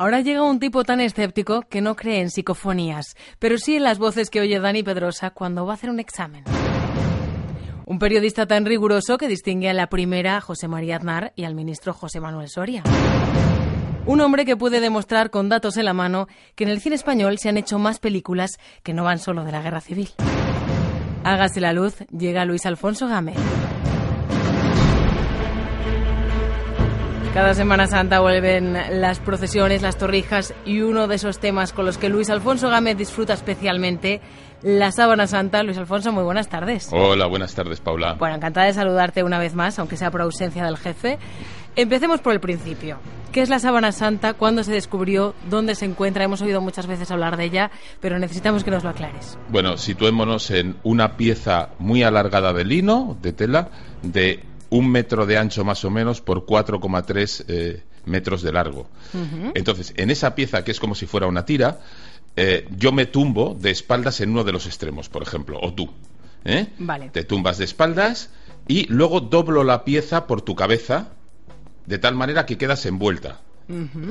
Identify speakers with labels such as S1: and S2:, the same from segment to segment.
S1: Ahora llega un tipo tan escéptico que no cree en psicofonías, pero sí en las voces que oye Dani Pedrosa cuando va a hacer un examen. Un periodista tan riguroso que distingue a la primera José María Aznar y al ministro José Manuel Soria. Un hombre que puede demostrar con datos en la mano que en el cine español se han hecho más películas que no van solo de la guerra civil. Hágase la luz, llega Luis Alfonso Gámez. Cada Semana Santa vuelven las procesiones, las torrijas y uno de esos temas con los que Luis Alfonso Gámez disfruta especialmente, la Sábana Santa. Luis Alfonso, muy buenas tardes.
S2: Hola, buenas tardes, Paula.
S1: Bueno, encantada de saludarte una vez más, aunque sea por ausencia del jefe. Empecemos por el principio. ¿Qué es la Sábana Santa? ¿Cuándo se descubrió? ¿Dónde se encuentra? Hemos oído muchas veces hablar de ella, pero necesitamos que nos lo aclares.
S2: Bueno, situémonos en una pieza muy alargada de lino, de tela, de un metro de ancho más o menos por 4,3 eh, metros de largo. Entonces, en esa pieza, que es como si fuera una tira, eh, yo me tumbo de espaldas en uno de los extremos, por ejemplo, o tú. ¿eh?
S1: Vale.
S2: Te tumbas de espaldas y luego doblo la pieza por tu cabeza, de tal manera que quedas envuelta.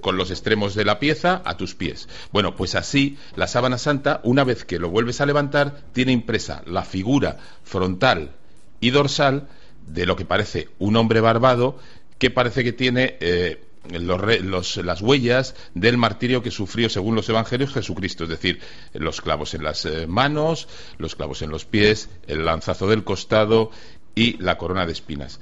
S2: con los extremos de la pieza a tus pies. Bueno, pues así la sábana santa, una vez que lo vuelves a levantar, tiene impresa la figura frontal y dorsal de lo que parece un hombre barbado que parece que tiene eh, las huellas del martirio que sufrió, según los evangelios, Jesucristo, es decir, los clavos en las eh, manos, los clavos en los pies, el lanzazo del costado y la corona de espinas.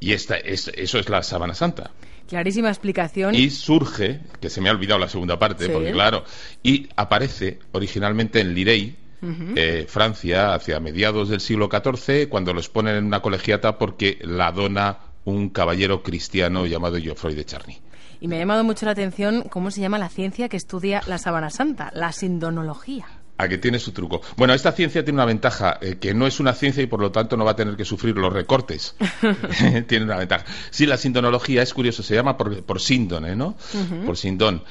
S2: Y esta, es, eso es la sábana santa.
S1: Clarísima explicación.
S2: Y surge, que se me ha olvidado la segunda parte, porque claro, y aparece originalmente en Lirey, eh, Francia hacia mediados del siglo XIV, cuando los ponen en una colegiata porque la dona un caballero cristiano llamado Geoffroy de Charny.
S1: Y me ha llamado mucho la atención cómo se llama la ciencia que estudia la sábana santa, la sindonología.
S2: A que tiene su truco. Bueno, esta ciencia tiene una ventaja, eh, que no es una ciencia y por lo tanto no va a tener que sufrir los recortes. tiene una ventaja. Sí, la sindonología es curioso, se llama por, por síndone, ¿no? Por sindón.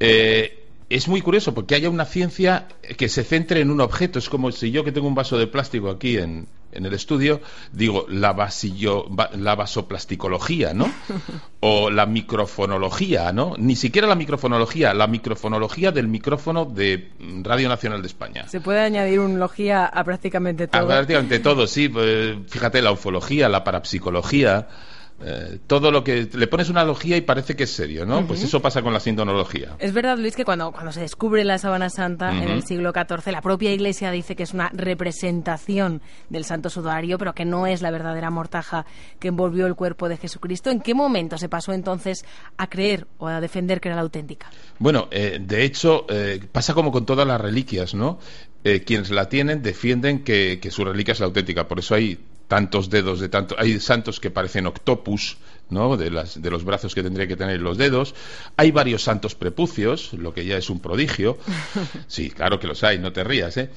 S2: Eh, es muy curioso porque haya una ciencia que se centre en un objeto. Es como si yo que tengo un vaso de plástico aquí en, en el estudio, digo la, vasillo, la vasoplasticología, ¿no? O la microfonología, ¿no? Ni siquiera la microfonología, la microfonología del micrófono de Radio Nacional de España.
S1: Se puede añadir logía a prácticamente todo. A
S2: prácticamente todo, sí. Pues, fíjate, la ufología, la parapsicología. Eh, todo lo que le pones una logía y parece que es serio, ¿no? Pues eso pasa con la sindonología.
S1: Es verdad, Luis, que cuando, cuando se descubre la sábana santa en el siglo XIV, la propia Iglesia dice que es una representación del santo sudario, pero que no es la verdadera mortaja que envolvió el cuerpo de Jesucristo. ¿En qué momento se pasó entonces a creer o a defender que era la auténtica?
S2: Bueno, eh, de hecho, eh, pasa como con todas las reliquias, ¿no? quienes la tienen defienden que, que su reliquia es la auténtica. Por eso hay tantos dedos de tanto hay santos que parecen octopus ¿no? de, las, de los brazos que tendría que tener los dedos hay varios santos prepucios lo que ya es un prodigio sí claro que los hay no te rías ¿eh?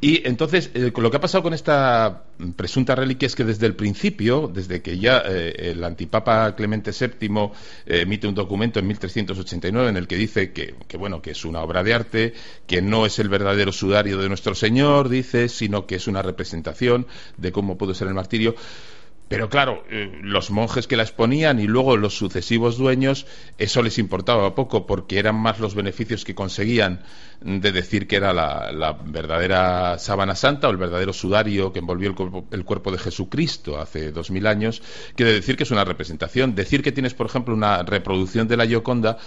S2: y entonces eh, lo que ha pasado con esta presunta reliquia es que desde el principio desde que ya eh, el antipapa Clemente VII eh, emite un documento en 1389 en el que dice que, que bueno que es una obra de arte que no es el verdadero sudario de nuestro Señor dice sino que es una representación de cómo pudo ser el martirio. Pero claro, eh, los monjes que la exponían y luego los sucesivos dueños, eso les importaba poco porque eran más los beneficios que conseguían de decir que era la, verdadera sábana santa o el verdadero sudario que envolvió el, el, cuerpo de Jesucristo hace dos mil años, que de decir que es una representación. Decir que tienes, por ejemplo, una reproducción de la Gioconda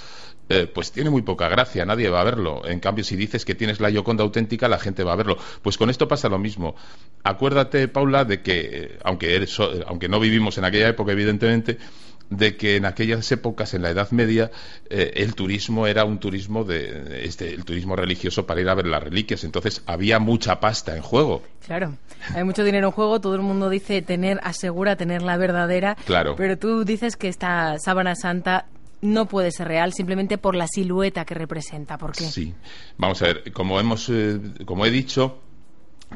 S2: eh, pues tiene muy poca gracia, nadie va a verlo. En cambio, si dices que tienes la Yoconda auténtica, la gente va a verlo. Pues con esto pasa lo mismo. Acuérdate, Paula, de que, eh, aunque, eres, aunque no vivimos en aquella época, evidentemente, de que en aquellas épocas, en la Edad Media, eh, el turismo era un turismo de este, el turismo religioso para ir a ver las reliquias. Entonces había mucha pasta en juego.
S1: Claro, hay mucho dinero en juego. Todo el mundo dice tener, asegura tener la verdadera.
S2: Claro.
S1: Pero tú dices que esta sábana santa no puede ser real simplemente por la silueta que representa. ¿Por qué?
S2: Sí. Vamos a ver, como, hemos, eh, como he dicho,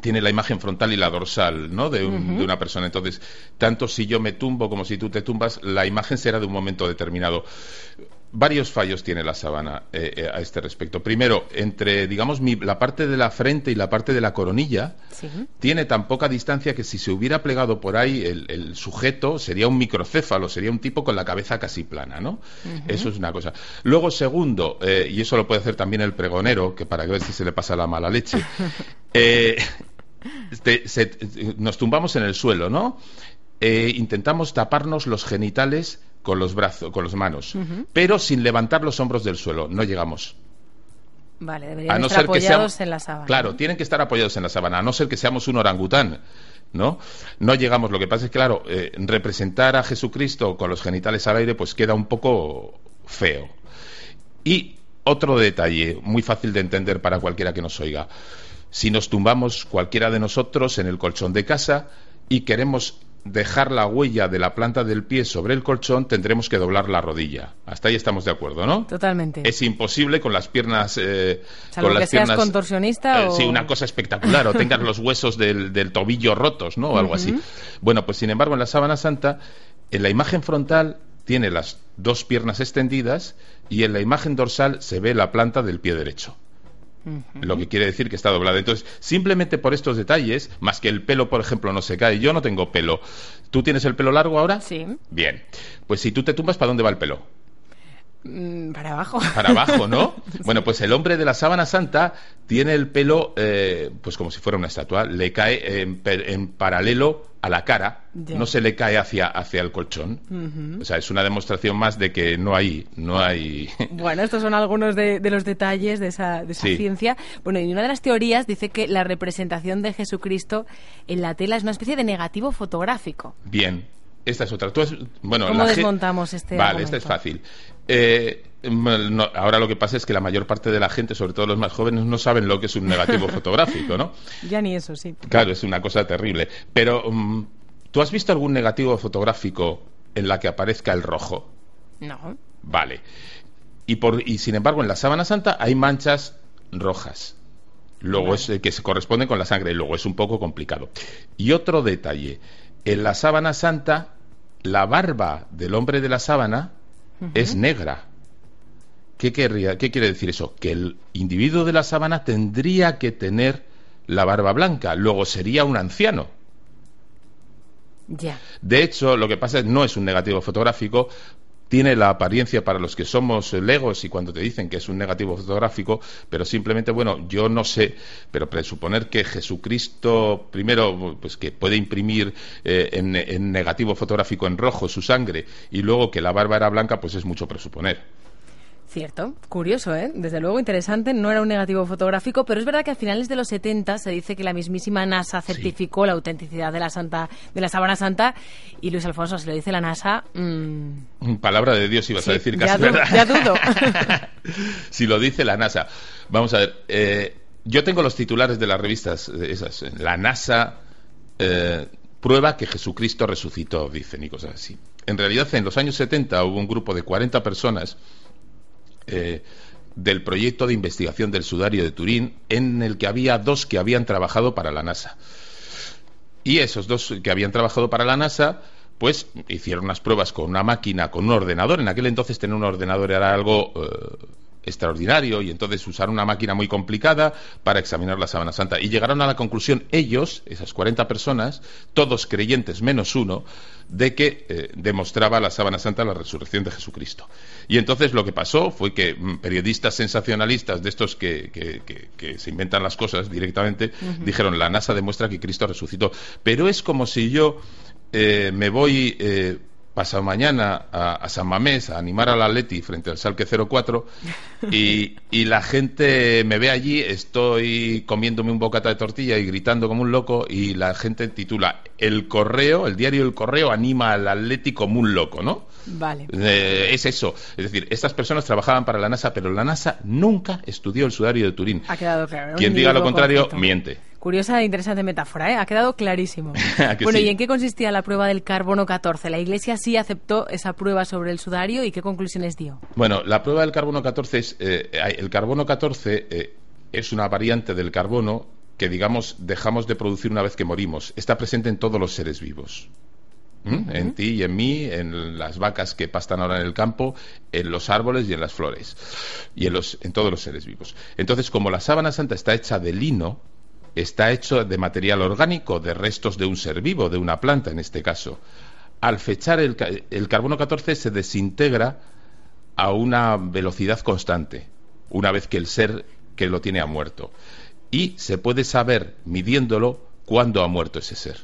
S2: tiene la imagen frontal y la dorsal ¿no? de, una persona. Entonces, tanto si yo me tumbo como si tú te tumbas, la imagen será de un momento determinado. Varios fallos tiene la sábana eh, eh, a este respecto. Primero, entre, digamos, la parte de la frente y la parte de la coronilla, tiene tan poca distancia que si se hubiera plegado por ahí el, sujeto sería un microcéfalo, sería un tipo con la cabeza casi plana, ¿no? Eso es una cosa. Luego, segundo, eh, y eso lo puede hacer también el pregonero, que para ver si se le pasa la mala leche, este, nos tumbamos en el suelo, ¿no? intentamos taparnos los genitales con los brazos, con las manos, pero sin levantar los hombros del suelo. No llegamos.
S1: Vale, deberían estar apoyados en la sábana.
S2: Claro, tienen que estar apoyados en la sábana, a no ser que seamos un orangután. ¿no? No llegamos. Lo que pasa es que, claro, eh, representar a Jesucristo con los genitales al aire, pues queda un poco feo. Y otro detalle, muy fácil de entender para cualquiera que nos oiga. Si nos tumbamos cualquiera de nosotros en el colchón de casa y queremos dejar la huella de la planta del pie sobre el colchón, tendremos que doblar la rodilla. Hasta ahí estamos de acuerdo, ¿no?
S1: Totalmente.
S2: Es imposible con las piernas. Eh,
S1: con las que seas contorsionista
S2: eh,
S1: o...
S2: Sí, una cosa espectacular. o tengas los huesos del, tobillo rotos, ¿no? O algo así. Bueno, pues sin embargo, en la sábana santa, en la imagen frontal tiene las dos piernas extendidas y en la imagen dorsal se ve la planta del pie derecho lo que quiere decir que está doblada. Entonces, simplemente por estos detalles, más que el pelo, por ejemplo, no se cae, yo no tengo pelo. ¿Tú tienes el pelo largo ahora?
S1: Sí.
S2: Bien. Pues si tú te tumbas, ¿para dónde va el pelo?
S1: Mm, para abajo.
S2: Para abajo, ¿no? Bueno, pues el hombre de la sábana santa tiene el pelo, eh, pues como si fuera una estatua, le cae en, paralelo a la cara, no se le cae hacia, hacia el colchón. O sea, es una demostración más de que no hay... No hay...
S1: Bueno, estos son algunos de, los detalles de esa, de esa ciencia. Bueno, y una de las teorías dice que la representación de Jesucristo en la tela es una especie de negativo fotográfico.
S2: Bien, esta es otra. bueno,
S1: ¿Cómo desmontamos este
S2: Vale, esta es fácil. Eh, ahora lo que pasa es que la mayor parte de la gente, sobre todo los más jóvenes, no saben lo que es un negativo fotográfico, ¿no?
S1: Ya ni eso, sí.
S2: Claro, es una cosa terrible. Pero, mm, ¿tú has visto algún negativo fotográfico en la que aparezca el rojo?
S1: No.
S2: Vale. Y, por, y sin embargo, en la sábana santa hay manchas rojas. Luego es que se corresponden con la sangre, y luego es un poco complicado. Y otro detalle, en la sábana santa la barba del hombre de la sábana es negra. ¿Qué, querría, ¿Qué quiere decir eso? Que el individuo de la sábana tendría que tener la barba blanca, luego sería un anciano.
S1: Ya.
S2: De hecho, lo que pasa es no es un negativo fotográfico tiene la apariencia para los que somos legos y cuando te dicen que es un negativo fotográfico, pero simplemente, bueno, yo no sé, pero presuponer que Jesucristo, primero, pues que puede imprimir eh, en negativo fotográfico en rojo su sangre y luego que la barba era blanca, pues es mucho presuponer.
S1: Cierto, curioso, ¿eh? Desde luego interesante, no era un negativo fotográfico, pero es verdad que a finales de los 70 se dice que la mismísima NASA certificó la autenticidad de la Santa, de la Sábana Santa y Luis Alfonso, si lo dice la NASA...
S2: Mmm... Palabra de Dios ibas a decir casi,
S1: ya
S2: ¿verdad?
S1: Ya dudo.
S2: si lo dice la NASA. Vamos a ver, eh, yo tengo los titulares de las revistas, esas, la NASA... Eh, prueba que Jesucristo resucitó, dicen y cosas así. En realidad, en los años 70 hubo un grupo de 40 personas eh, del proyecto de investigación del sudario de Turín, en el que había dos que habían trabajado para la NASA. Y esos dos que habían trabajado para la NASA, pues hicieron unas pruebas con una máquina, con un ordenador. En aquel entonces tener un ordenador era algo eh, extraordinario y entonces usaron una máquina muy complicada para examinar la sábana santa y llegaron a la conclusión ellos, esas 40 personas, todos creyentes menos uno, de que eh, demostraba la sábana santa la resurrección de Jesucristo. Y entonces lo que pasó fue que mm, periodistas sensacionalistas de estos que, que, se inventan las cosas directamente dijeron la NASA demuestra que Cristo resucitó. Pero es como si yo eh, me voy eh, pasado mañana a, San Mamés a animar al Atleti frente al Salque 04 y, y la gente me ve allí, estoy comiéndome un bocata de tortilla y gritando como un loco y la gente titula El Correo, el diario El Correo anima al Atleti como un loco, ¿no?
S1: Vale.
S2: Eh, es eso. Es decir, estas personas trabajaban para la NASA, pero la NASA nunca estudió el sudario de Turín.
S1: Ha quedado claro.
S2: Quien diga lo contrario, miente.
S1: Curiosa e interesante metáfora, ¿eh? Ha quedado clarísimo. bueno, ¿y en qué consistía la prueba del carbono 14? La Iglesia sí aceptó esa prueba sobre el sudario y qué conclusiones dio.
S2: Bueno, la prueba del carbono 14 es... Eh, el carbono 14 eh, es una variante del carbono que, digamos, dejamos de producir una vez que morimos. Está presente en todos los seres vivos. en ti y en mí, en las vacas que pastan ahora en el campo, en los árboles y en las flores, y en, los, en todos los seres vivos. Entonces, como la sábana santa está hecha de lino, está hecho de material orgánico, de restos de un ser vivo, de una planta en este caso. Al fechar el, el carbono 14 se desintegra a una velocidad constante, una vez que el ser que lo tiene ha muerto. Y se puede saber, midiéndolo, cuándo ha muerto ese ser.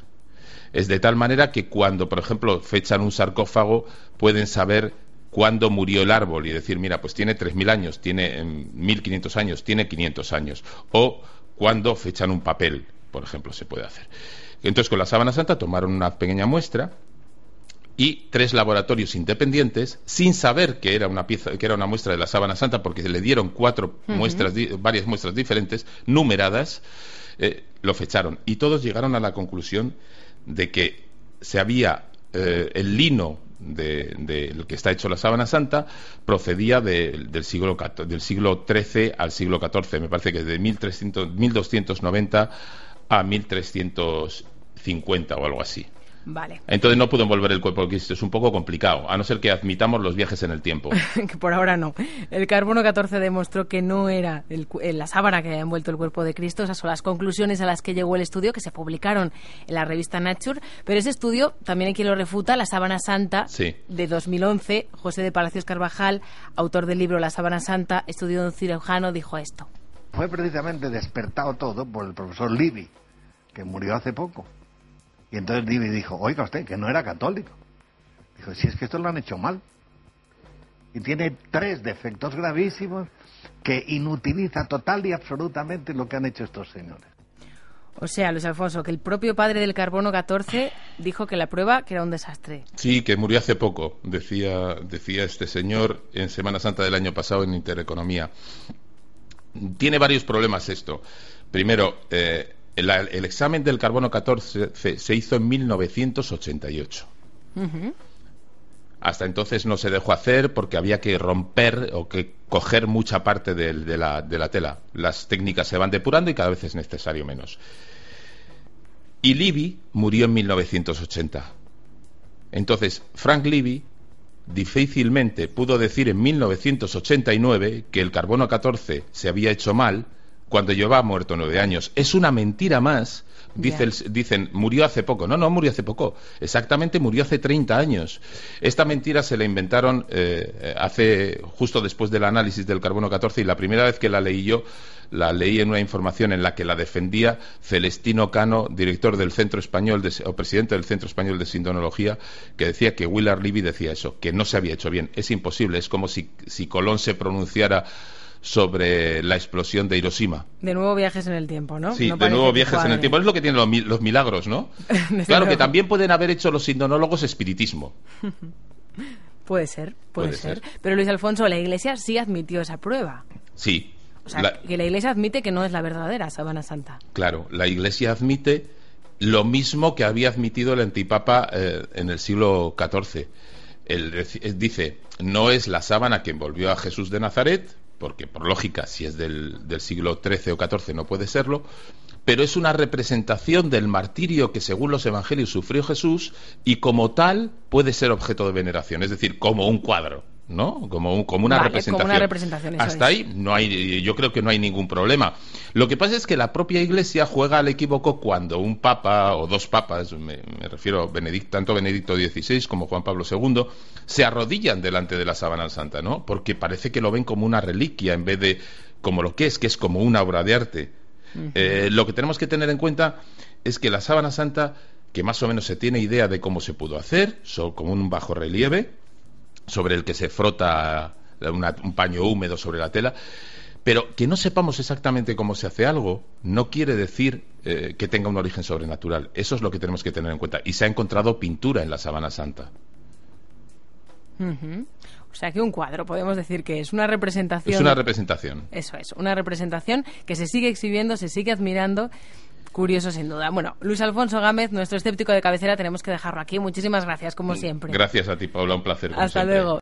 S2: Es de tal manera que cuando, por ejemplo, fechan un sarcófago, pueden saber cuándo murió el árbol y decir, mira, pues tiene 3.000 años, tiene 1.500 años, tiene 500 años. O cuando fechan un papel, por ejemplo, se puede hacer. Entonces, con la sábana santa tomaron una pequeña muestra y tres laboratorios independientes, sin saber que era una pieza, que era una muestra de la sábana santa, porque se le dieron cuatro muestras, varias muestras diferentes, numeradas, eh, lo fecharon. Y todos llegaron a la conclusión de que se había eh, el lino del de, que está hecho la sábana santa procedía del siglo del siglo XIII al siglo XIV me parece que de 1300, 1290 a 1350 o algo así
S1: Vale.
S2: Entonces no pudo envolver el cuerpo de Cristo. Es un poco complicado, a no ser que admitamos los viajes en el tiempo.
S1: que por ahora no. El carbono 14 demostró que no era la sábana que había envuelto el cuerpo de Cristo. Esas son las conclusiones a las que llegó el estudio, que se publicaron en la revista Nature. Pero ese estudio también hay quien lo refuta, la sábana santa de 2011. José de Palacios Carvajal, autor del libro La sábana santa, estudio de un cirujano, dijo esto.
S3: Fue precisamente despertado todo por el profesor Libby, que murió hace poco y entonces Divi dijo, oiga usted, que no era católico. Dijo, si es que esto lo han hecho mal. Y tiene tres defectos gravísimos que inutiliza total y absolutamente lo que han hecho estos señores.
S1: O sea, Luis Alfonso, que el propio padre del carbono 14 dijo que la prueba que era un desastre.
S2: Sí, que murió hace poco, decía, decía este señor en Semana Santa del año pasado en Intereconomía. Tiene varios problemas esto. Primero, eh, el, examen del carbono 14 se, hizo en 1988. Hasta entonces no se dejó hacer porque había que romper o que coger mucha parte de, la, de la tela. Las técnicas se van depurando y cada vez es necesario menos. Y Libby murió en 1980. Entonces, Frank Libby difícilmente pudo decir en 1989 que el carbono 14 se había hecho mal cuando llevaba muerto nueve años. Es una mentira más. dicen, murió hace poco. No, no murió hace poco. Exactamente murió hace 30 años. Esta mentira se la inventaron eh, hace justo después del análisis del carbono 14 y la primera vez que la leí yo la leí en una información en la que la defendía Celestino Cano, director del Centro Español o presidente del Centro Español de Sindonología, que decía que Willard Libby decía eso, que no se había hecho bien. Es imposible, es como si, si Colón se pronunciara sobre la explosión de Hiroshima.
S1: De nuevo viajes en el tiempo, ¿no?
S2: Sí, de nuevo viajes en el tiempo. Es lo que tienen los, milagros, ¿no? claro que también pueden haber hecho los sindonólogos espiritismo.
S1: puede ser, puede, ser. Pero Luis Alfonso, la Iglesia sí admitió esa prueba.
S2: Sí.
S1: O sea, que la Iglesia admite que no es la verdadera Sábana Santa.
S2: Claro, la Iglesia admite lo mismo que había admitido el antipapa eh, en el siglo XIV. Él dice, no es la sábana que envolvió a Jesús de Nazaret, porque por lógica, si es del, siglo XIII o XIV no puede serlo, pero es una representación del martirio que según los evangelios sufrió Jesús y como tal puede ser objeto de veneración, es decir, como un cuadro. ¿No? Como, como, una representación. Hasta ahí no hay, yo creo que no hay ningún problema. Lo que pasa es que la propia Iglesia juega al equívoco cuando un papa o dos papas, me, refiero Benedict, tanto Benedicto XVI como Juan Pablo II, se arrodillan delante de la sábana santa, ¿no? Porque parece que lo ven como una reliquia en vez de como lo que es, que es como una obra de arte. Eh, lo que tenemos que tener en cuenta es que la sábana santa, que más o menos se tiene idea de cómo se pudo hacer, son como un bajo relieve, sobre el que se frota un paño húmedo sobre la tela. Pero que no sepamos exactamente cómo se hace algo no quiere decir eh, que tenga un origen sobrenatural. Eso es lo que tenemos que tener en cuenta. Y se ha encontrado pintura en la Sabana Santa.
S1: O sea que un cuadro, podemos decir que es una representación.
S2: Es una representación.
S1: Eso es, una representación que se sigue exhibiendo, se sigue admirando Curioso, sin duda. Bueno, Luis Alfonso Gámez, nuestro escéptico de cabecera, tenemos que dejarlo aquí. Muchísimas gracias, como siempre.
S2: Gracias a ti, Paula. Un placer.
S1: Hasta luego.